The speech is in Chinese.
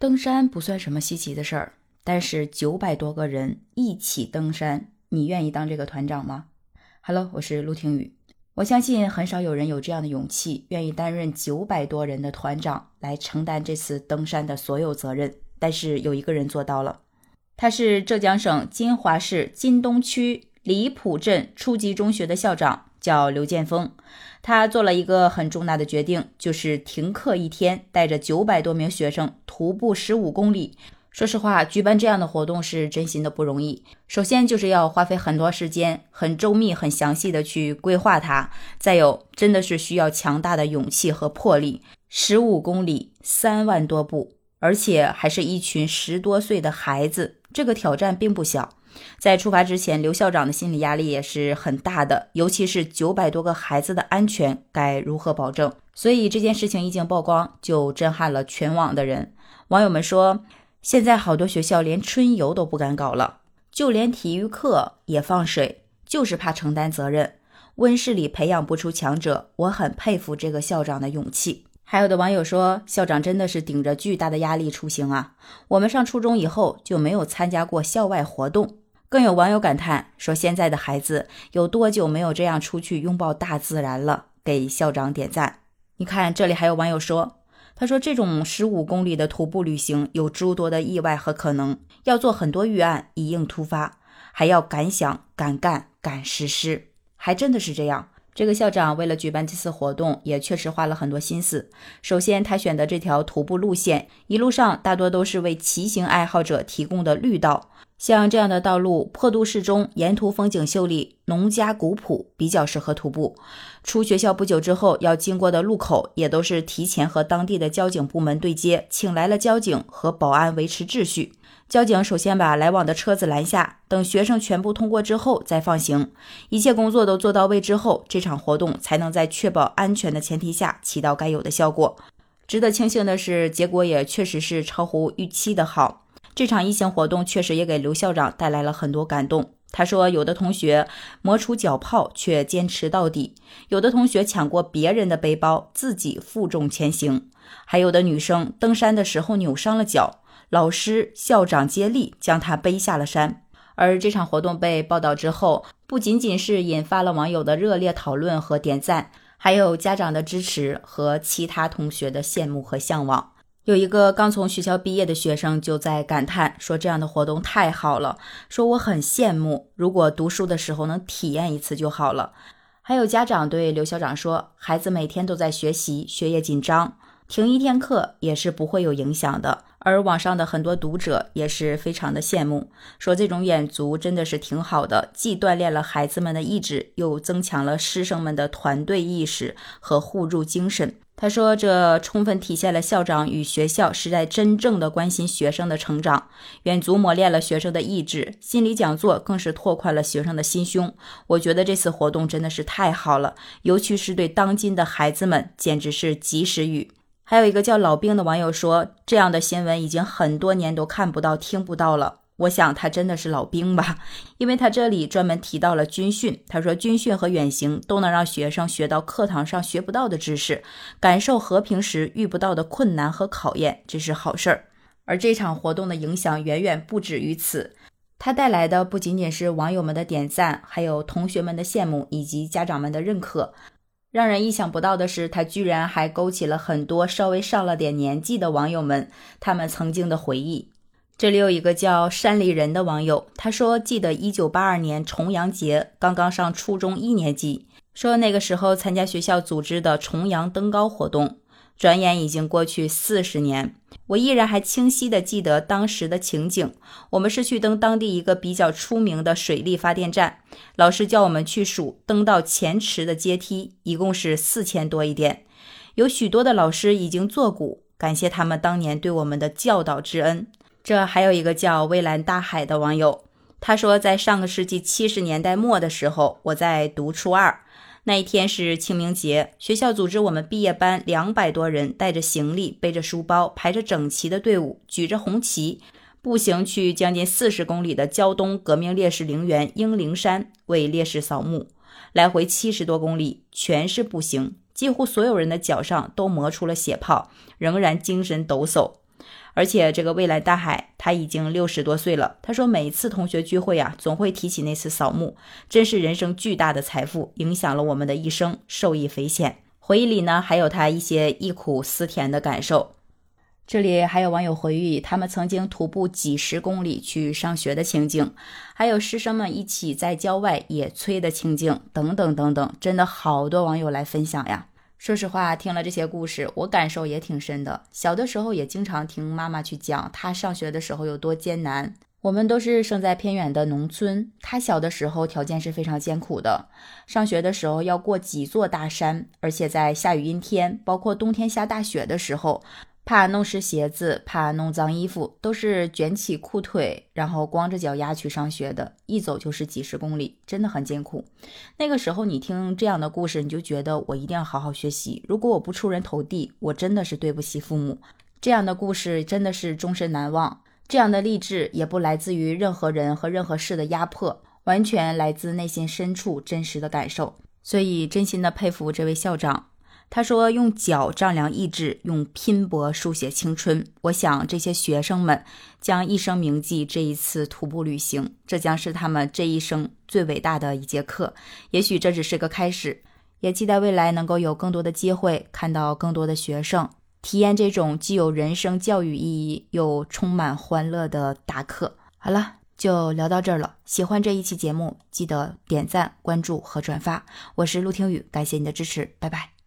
登山不算什么稀奇的事儿，但是九百多个人一起登山，你愿意当这个团长吗？Hello，我是陆听雨。我相信很少有人有这样的勇气，愿意担任九百多人的团长来承担这次登山的所有责任。但是有一个人做到了，他是浙江省金华市金东区李浦镇初级中学的校长。叫刘建峰，他做了一个很重大的决定，就是停课一天，带着九百多名学生徒步十五公里。说实话，举办这样的活动是真心的不容易。首先就是要花费很多时间，很周密、很详细的去规划它。再有，真的是需要强大的勇气和魄力。十五公里，三万多步，而且还是一群十多岁的孩子，这个挑战并不小。在出发之前，刘校长的心理压力也是很大的，尤其是九百多个孩子的安全该如何保证？所以这件事情一经曝光，就震撼了全网的人。网友们说，现在好多学校连春游都不敢搞了，就连体育课也放水，就是怕承担责任。温室里培养不出强者，我很佩服这个校长的勇气。还有的网友说，校长真的是顶着巨大的压力出行啊！我们上初中以后就没有参加过校外活动。更有网友感叹说：“现在的孩子有多久没有这样出去拥抱大自然了？”给校长点赞。你看，这里还有网友说：“他说这种十五公里的徒步旅行有诸多的意外和可能，要做很多预案以应突发，还要敢想敢干敢实施，还真的是这样。”这个校长为了举办这次活动，也确实花了很多心思。首先，他选的这条徒步路线，一路上大多都是为骑行爱好者提供的绿道。像这样的道路坡度适中，沿途风景秀丽，农家古朴，比较适合徒步。出学校不久之后要经过的路口，也都是提前和当地的交警部门对接，请来了交警和保安维持秩序。交警首先把来往的车子拦下，等学生全部通过之后再放行。一切工作都做到位之后，这场活动才能在确保安全的前提下起到该有的效果。值得庆幸的是，结果也确实是超乎预期的好。这场疫情活动确实也给刘校长带来了很多感动。他说，有的同学磨出脚泡却坚持到底，有的同学抢过别人的背包自己负重前行，还有的女生登山的时候扭伤了脚，老师、校长接力将她背下了山。而这场活动被报道之后，不仅仅是引发了网友的热烈讨论和点赞，还有家长的支持和其他同学的羡慕和向往。有一个刚从学校毕业的学生就在感叹说：“这样的活动太好了，说我很羡慕，如果读书的时候能体验一次就好了。”还有家长对刘校长说：“孩子每天都在学习，学业紧张，停一天课也是不会有影响的。”而网上的很多读者也是非常的羡慕，说这种远足真的是挺好的，既锻炼了孩子们的意志，又增强了师生们的团队意识和互助精神。他说：“这充分体现了校长与学校是在真正的关心学生的成长。远足磨练了学生的意志，心理讲座更是拓宽了学生的心胸。我觉得这次活动真的是太好了，尤其是对当今的孩子们，简直是及时雨。”还有一个叫老兵的网友说：“这样的新闻已经很多年都看不到、听不到了。”我想他真的是老兵吧，因为他这里专门提到了军训。他说，军训和远行都能让学生学到课堂上学不到的知识，感受和平时遇不到的困难和考验，这是好事儿。而这场活动的影响远远不止于此，它带来的不仅仅是网友们的点赞，还有同学们的羡慕以及家长们的认可。让人意想不到的是，他居然还勾起了很多稍微上了点年纪的网友们他们曾经的回忆。这里有一个叫山里人的网友，他说：“记得一九八二年重阳节，刚刚上初中一年级，说那个时候参加学校组织的重阳登高活动。转眼已经过去四十年，我依然还清晰的记得当时的情景。我们是去登当地一个比较出名的水利发电站，老师叫我们去数登到前池的阶梯，一共是四千多一点。有许多的老师已经作古，感谢他们当年对我们的教导之恩。”这还有一个叫蔚蓝大海的网友，他说，在上个世纪七十年代末的时候，我在读初二，那一天是清明节，学校组织我们毕业班两百多人，带着行李，背着书包，排着整齐的队伍，举着红旗，步行去将近四十公里的胶东革命烈士陵园英灵山为烈士扫墓，来回七十多公里，全是步行，几乎所有人的脚上都磨出了血泡，仍然精神抖擞。而且这个未来大海他已经六十多岁了。他说，每次同学聚会啊，总会提起那次扫墓，真是人生巨大的财富，影响了我们的一生，受益匪浅。回忆里呢，还有他一些忆苦思甜的感受。这里还有网友回忆，他们曾经徒步几十公里去上学的情景，还有师生们一起在郊外野炊的情景，等等等等，真的好多网友来分享呀。说实话，听了这些故事，我感受也挺深的。小的时候也经常听妈妈去讲她上学的时候有多艰难。我们都是生在偏远的农村，她小的时候条件是非常艰苦的，上学的时候要过几座大山，而且在下雨阴天，包括冬天下大雪的时候，怕弄湿鞋子，怕弄脏衣服，都是卷起裤腿，然后光着脚丫去上学的，一走就是几十公里，真的很艰苦。那个时候你听这样的故事，你就觉得我一定要好好学习，如果我不出人头地，我真的是对不起父母。这样的故事真的是终身难忘。这样的励志也不来自于任何人和任何事的压迫，完全来自内心深处真实的感受。所以真心的佩服这位校长。他说：“用脚丈量意志，用拼搏书写青春。”我想这些学生们将一生铭记这一次徒步旅行，这将是他们这一生最伟大的一节课。也许这只是个开始，也期待未来能够有更多的机会看到更多的学生。体验这种既有人生教育意义又充满欢乐的大课。好了，就聊到这儿了。喜欢这一期节目，记得点赞、关注和转发。我是陆听雨，感谢你的支持，拜拜。